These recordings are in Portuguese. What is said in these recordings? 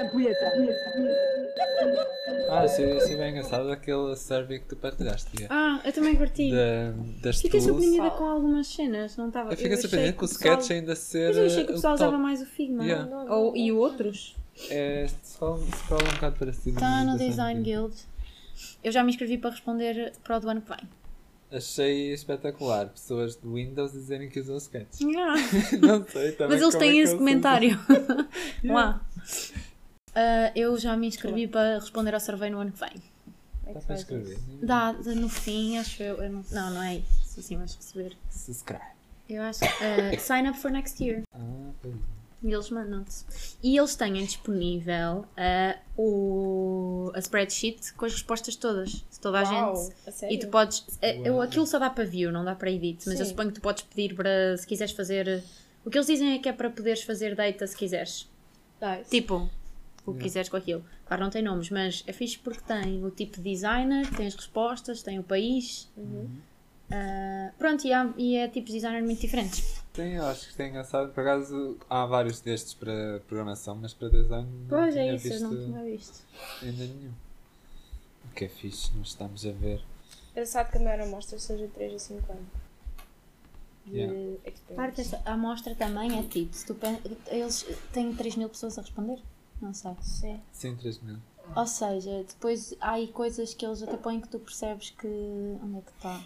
Ampulheta. Ah, achei, achei bem engraçado aquele survey que tu partilhaste. Ah, eu também curti. Da, das Fiquei tools. surpreendida com algumas cenas, não estava. Eu fiquei achei surpreendido com o pessoal- sketch ainda ser. Mas eu achei que o uh, pessoal top. usava mais o Figma. Yeah. Ou, e outros? É, scroll, scroll um bocado para cima. Está no Design Design Guild. Eu já me inscrevi para responder para o do ano que vem. Achei espetacular pessoas de Windows dizerem que usam sketch. Yeah. Não sei também. Mas eles é têm que esse comentário lá. Ah, eu já me inscrevi para responder ao survey no ano que vem. usam. Dá para escrever. Dá, no fim, acho eu. eu não, não, não é isso. Assim vais receber. Subscribe. Eu acho. ah, sign up for next year. Ah, pois é. E eles mandam-te. E eles têm disponível ah, o, a spreadsheet com as respostas todas. Se toda a Uau, gente. a sério? E tu podes. eu- Uau. aquilo só dá para view, não dá para edit. Mas eu Sim. suponho que tu podes pedir para. Se quiseres fazer. O que eles dizem é que é para poderes fazer data se quiseres. Nice. Tipo, o que quiseres com aquilo. Claro, não tem nomes, mas é fixe porque tem o tipo de designer, tem as respostas, tem o país. Ah, pronto, e, há, e é tipos de designer muito diferentes. Tem, eu acho que tem engraçado. Por acaso há vários destes para programação, mas para design não Pois é isso, eu visto não tinha visto. ainda nenhum. O que é fixe, nós estamos a ver. Engraçado que a maior amostra seja 3 a 5 anos. Yeah. Parte desta a amostra também é tipo, se tu eles têm 3 mil pessoas a responder? Não sei. Sim. Sim, 3 mil. Ou seja, depois há aí coisas que eles até põem que tu percebes que. onde é que está?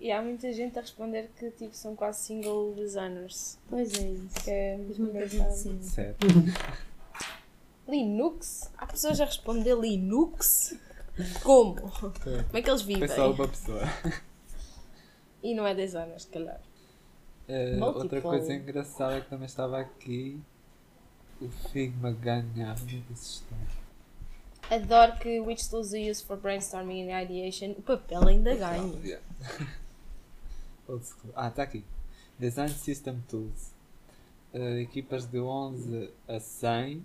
E há muita gente a responder que tipo, são quase single designers. Pois é isso. Que é muito gente engraçado. Certo. Linux? Há pessoas a responder Linux? Como? Como é que eles vivem? Foi só uma pessoa. E não é designer, se calhar. Eh, outra coisa engraçada que também estava aqui. O Figma ganha. É isso está? Adoro que which tools you use for brainstorming and ideation. O papel ainda ganha. Yeah. Old school. Ah, está aqui. Design System Tools. Eh, equipas de 11 a 100.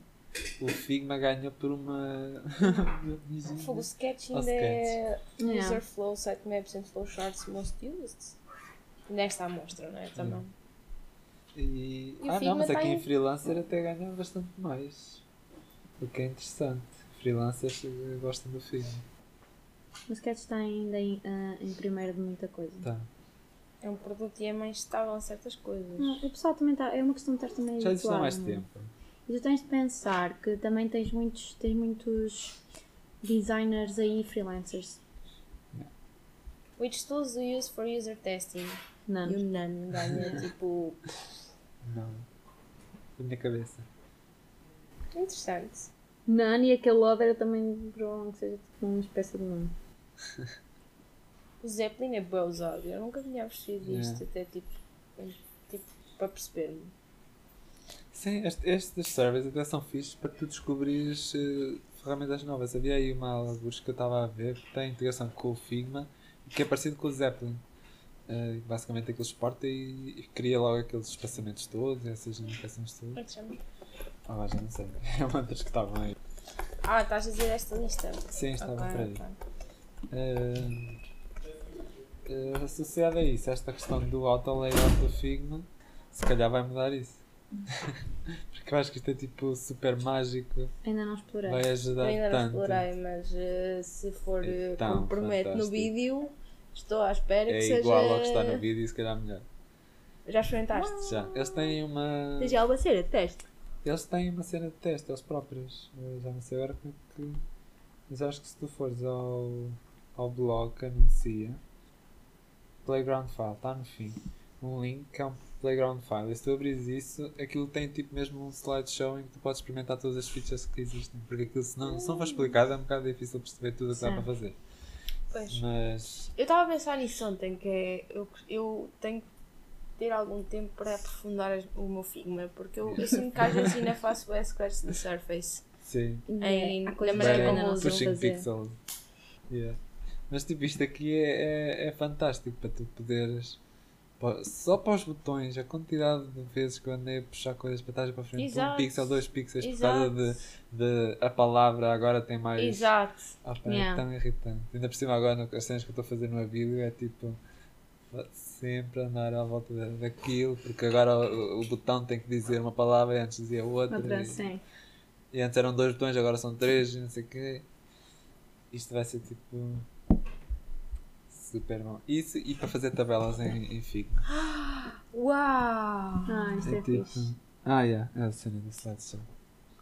O Figma ganhou por uma. Fogo, o sketch ainda é Yeah. user flow, sitemaps and flowcharts most used. Nesta amostra, não é? Também. E... E Ah, não, mas aqui tem- em freelancer até ganha bastante mais. O que é interessante. Freelancers eh, gostam do Figma. O sketch está ainda em, ah, em primeiro de muita coisa. Tá. É um produto e é mais estável em certas coisas. Não, o pessoal também está. É uma questão de estar também Já existe há mais não é? tempo. E tu tens de pensar que também tens muitos, tens muitos designers aí freelancers. Which tools do you use for user testing? Não. E o Nano ganha tipo. Não. Na minha cabeça. Interessante. None e aquele other também provavelmente seja tipo uma espécie de nome. O Zeppelin é bem usado. Eu nunca tinha percebido Yeah. isto, até tipo. tipo para perceber-me. Sim, este- estes surveys até são fixes para tu descobrires eh, ferramentas novas. Havia aí uma alguns que eu estava a ver que tem integração com o Figma e que é parecido com o Zeppelin. Eh, basicamente aquilo exporta e, e cria logo aqueles espaçamentos todos, essas indicações Como é todas. que chama? Ah, já não sei. É uma das que estavam aí. Ah, estás a dizer esta lista? Sim, estava Ok, por aí. ok. Eh, eh, associado a isso, esta questão do auto layout do Figma, se calhar vai mudar isso. Porque eu acho que isto é tipo super mágico, Ainda não explorei. vai ajudar ainda não tanto. explorei, mas eh, se for É como promete no vídeo, estou à espera É que seja. igual ao que está no vídeo e se calhar melhor. Já experimentaste? Já. Eles têm uma. Tens já alguma cena? Teste. Eles têm uma cena de teste, eles próprios. Eu já não sei agora como é que. Mas acho que se tu fores ao, ao blog que anuncia Playground File, está no fim. Um link que é um Playground File. E se tu abris isso, aquilo tem tipo mesmo um slideshow em que tu podes experimentar todas as features que existem. Porque aquilo se não, se não for explicado é um bocado difícil perceber tudo o que dá para fazer. Pois. Mas Eu estava a pensar nisso ontem, que é. Eu, eu tenho que ter algum tempo para aprofundar o meu Figma, porque eu, eu sinto que às vezes ainda faço o scratch da surface. sim. Em- maneira que como uso. Pushing fazer. pixels. Yeah. Mas tipo, isto aqui é, é, é fantástico para tu poderes. Só para os botões, a quantidade de vezes que eu andei a puxar coisas para trás e para frente, um Exato. pixel, dois pixels, por Exato. causa de, de a palavra agora tem mais. Exato. Ah, pá, Yeah. É tão irritante. Ainda por cima agora, as cenas que eu estou a fazer no vídeo é tipo. sempre andar à volta da- daquilo, porque agora o, o botão tem que dizer uma palavra e antes dizia outra. Outra, e, sim. e antes eram dois botões, agora são três e não sei o quê. Isto vai ser tipo. Super bom. Isso e para fazer tabelas em, em Figma. Uau! Ah, isto é, tipo. fixe. Ah, yeah, é a cena do slideshow.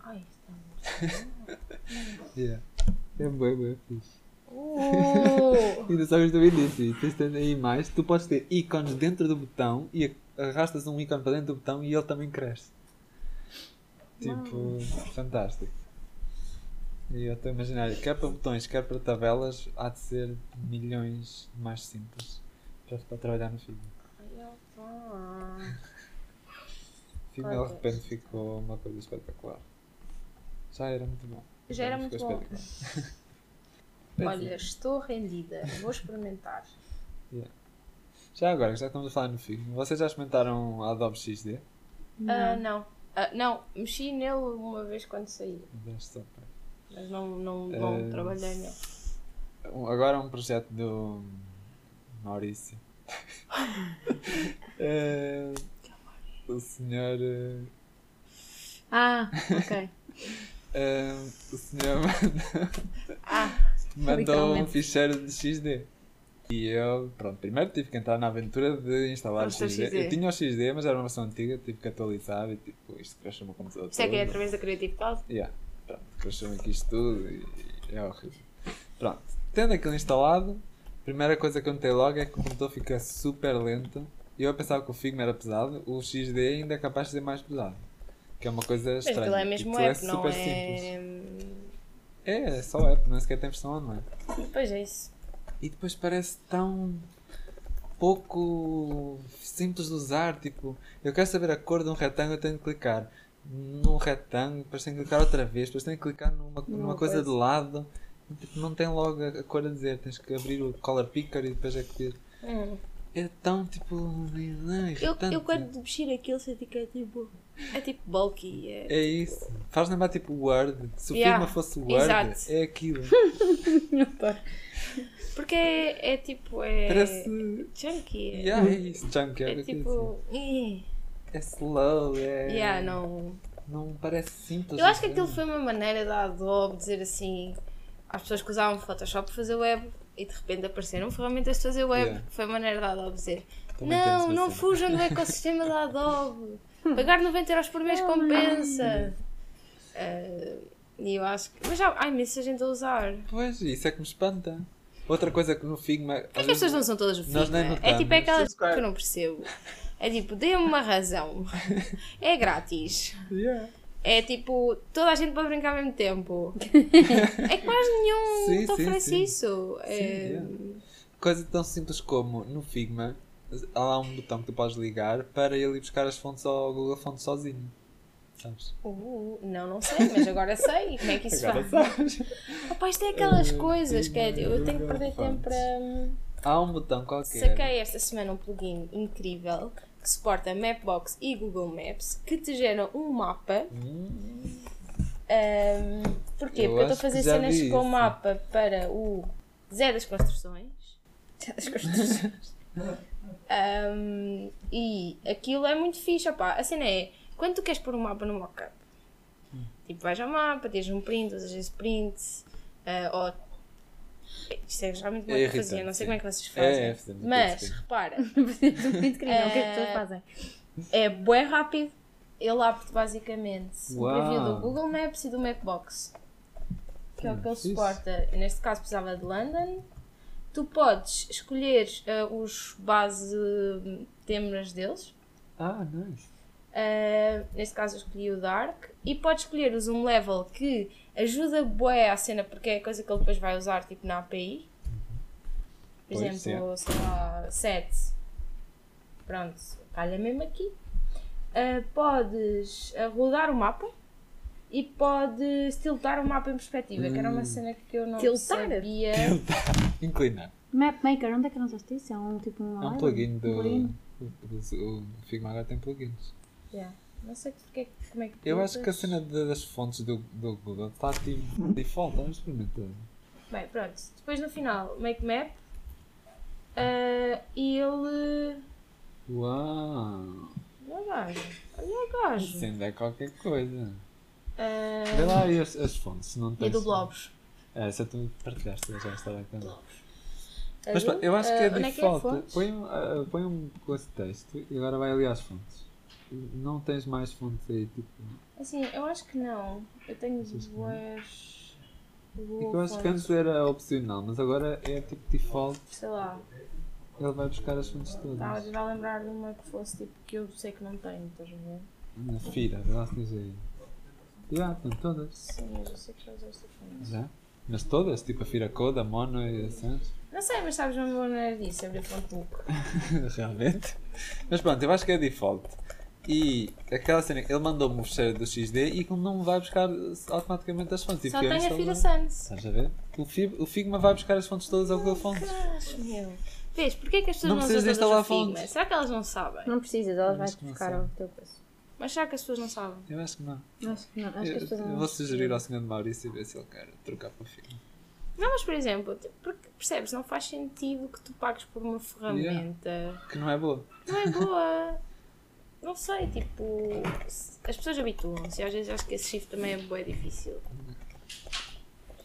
Ai, está Yeah. É bem, bem fixe. Uh! Ainda só gostei disso. E tens de aí mais. Tu podes ter ícones dentro do botão e arrastas um ícone para dentro do botão e ele também cresce. Tipo, fantástico. E eu estou a imaginar, quer para botões, quer para tabelas, há de ser milhões mais simples para, para trabalhar no opa. Figma Claro de repente ficou uma coisa espetacular. Já era muito bom. Já era muito bom. Olha, estou rendida. Vou experimentar. Já agora, já estamos a falar no Figma, vocês já experimentaram a Adobe XD? Ah, não. Ah, não, mexi nele uma vez quando saí. Mas não, não, não Eh, trabalhei nele. Agora um projeto do Maurício. Eh, o senhor. eh, Ah, ok. o senhor mandou, Ah, mandou um ficheiro de XD. E eu, pronto, primeiro tive que entrar na aventura de instalar o XD. XD. Eu tinha o XD, mas era uma versão antiga, tive que atualizar e tipo, isto crashou o meu computador. isto é que é através da Creative Cloud? Yeah, crashou aqui isto tudo e é horrível. Pronto, tendo aquilo instalado, a primeira coisa que eu notei logo é que o computador fica super lento. E eu pensava que o Figma era pesado, o XD ainda é capaz de ser mais pesado. Que é uma coisa Mas estranha. aquilo é mesmo app, não super é. simples. É, é só app, não sequer tem versão online. Pois é isso. E depois parece tão pouco simples de usar. Tipo, eu quero saber a cor de um retângulo, eu tenho que clicar num retângulo, depois tenho que clicar outra vez, depois tenho que clicar numa, numa coisa de lado. Tipo, não tem logo a, a cor a dizer, tens que abrir o color picker e depois é que. Hum. É tão tipo. Não, Eu, eu quando mexer aquilo senti que é tipo. É tipo bulky. É, É isso. Faz lembrar tipo Word. Se o Yeah, Figma fosse Word, exato. é aquilo. Porque é, é tipo. É. Parece. Chunky. É, Yeah, é isso. Junk, é, é tipo. eh. É slow, é. Yeah, não. Não parece simples. Eu acho que aquilo foi uma maneira da Adobe dizer assim às pessoas que usavam Photoshop para fazer web e de repente apareceram ferramentas de fazer web. Yeah. Foi a maneira da Adobe dizer: Também Não, não assim. fujam do ecossistema da Adobe. Pagar 90 euros por mês compensa. Ah, e eu acho que. Mas já há imensa gente a usar. Pois, isso é que me espanta. Outra coisa que no Figma. É que as pessoas não são todas o nós nem Figma? É tipo notamos. aquelas Subscribe. que eu não percebo. É tipo, dê-me uma razão. É grátis. Yeah. É tipo, toda a gente pode brincar ao mesmo tempo. É que mais nenhum Sim, te oferece sim. isso. Sim, É... yeah. Coisa tão simples como no Figma há lá um botão que tu podes ligar para ele ir buscar as fontes ao Google Fontes sozinho. Sabes? Uh, não, não sei, mas agora sei. Como é que isso Agora faz? sabes. Opa, isto é aquelas Uh, coisas que é, eu tenho que perder tempo Fonts. para. Há um botão qualquer. Saquei esta semana um plugin incrível que suporta Mapbox e Google Maps que te geram um mapa. Hum, Ahm, porquê? Eu Porque eu estou a fazer cenas com isso. mapa para o Zé das Construções. Zé das Construções. Ahm, e aquilo é muito fixe. Opá. A cena é, quando tu queres pôr um mapa no mockup, tipo vais ao mapa, tens um print, usas esse print, ah, ou. Isto é realmente É muito irritante, fazer, não sei sim. como é que vocês É, fazem. é, fazemos Mas, tudo, sim. repara, de um print screen, é o que as pessoas Eh, fazem. é bué rápido. Ele abre basicamente o preview do Google Maps e do Mapbox. Que é o que ele suporta. Neste caso precisava de London. Tu podes escolher eh, os base temas deles. Ah, nice. Uh, neste caso eu escolhi o Dark e pode escolher o Zoom Level que ajuda bué à cena porque é a coisa que ele depois vai usar tipo na API por Pois, exemplo, sei lá, 7 pronto, calha mesmo aqui Uh, podes rodar o mapa e podes tiltar o mapa em perspectiva que era uma Hum. cena que eu não Tiltar? sabia Inclinar. Mapmaker, onde é que não usaste isso? É um tipo um. É um plugin do. Um plugin. O, Figma agora tem plugins. Yeah. não sei porque, como é que Eu acho que a cena de- das fontes do, do Google está ativo default, vamos experimentar. Bem, pronto. Depois no final, make map. E ele Uau! Olha o gajo. Olha o gajo. Isso ainda é qualquer coisa. Ah, Vê lá as, as fontes, se não e tens. do Blobs. É, essa tu partilhaste, já estava contar. Ah, Mas pá, eu acho que é é que é? default. Fontes? põe, um, ah, põe um com esse texto e agora vai ali às fontes. Não tens mais fontes aí, tipo. Assim, eu acho que não. Eu tenho duas. É que eu acho que antes era opcional, mas agora é tipo default. Sei lá. Ele vai buscar as fontes todas. a tentar lembrar de uma que fosse tipo que eu sei que não tenho, estás a ver? Na Fira, lá se tens aí. Já, estão todas. Sim, mas eu sei que já usaste fonte. Já? Mas todas? Tipo a Fira Coda, a Mono e assim? Não sei, mas sabes uma maneira disso, abrir fonte book. Realmente. Mas pronto, eu acho que é default. E aquela cena, ele mandou-me o fecheiro do XD e aquilo não vai buscar automaticamente as fontes. Só tenho a. Fira Sans. Estás a ver? O, Fib, o Figma vai buscar as fontes todas ao Google Fontes. Meu. Vês, porquê que as pessoas Não não, precisas usam todas instalar o Figma? fontes. Será que elas não sabem? Não precisas, elas não buscar sabe. o teu coisa. Mas será que as pessoas não sabem? Eu acho que não. Acho que não. Acho que eu, as pessoas eu não. vou sugerir ao Sr. Maurício e ver se ele quer trocar para o Figma. Não, mas por exemplo, tipo, porque percebes, não faz sentido que tu pagues por uma ferramenta. Que não é boa. Não é boa. Não sei, tipo. As pessoas habituam-se às vezes acho que esse shift também é bué difícil.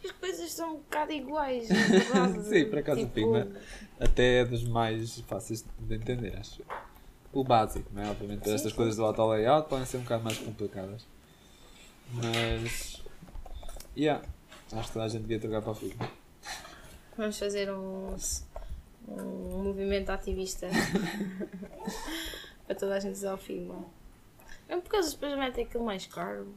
As coisas são um bocado iguais. Sim, por acaso o Tipo, Figma até é dos mais fáceis de entender, acho. O básico, não é? Obviamente Sim, estas sim. coisas do auto layout podem ser um bocado mais complicadas. Mas. Yeah. Acho que toda a gente devia trocar para o Figma. Vamos fazer um, um movimento ativista para toda a gente usar o Figma. Porque eles depois metem aquilo mais caro.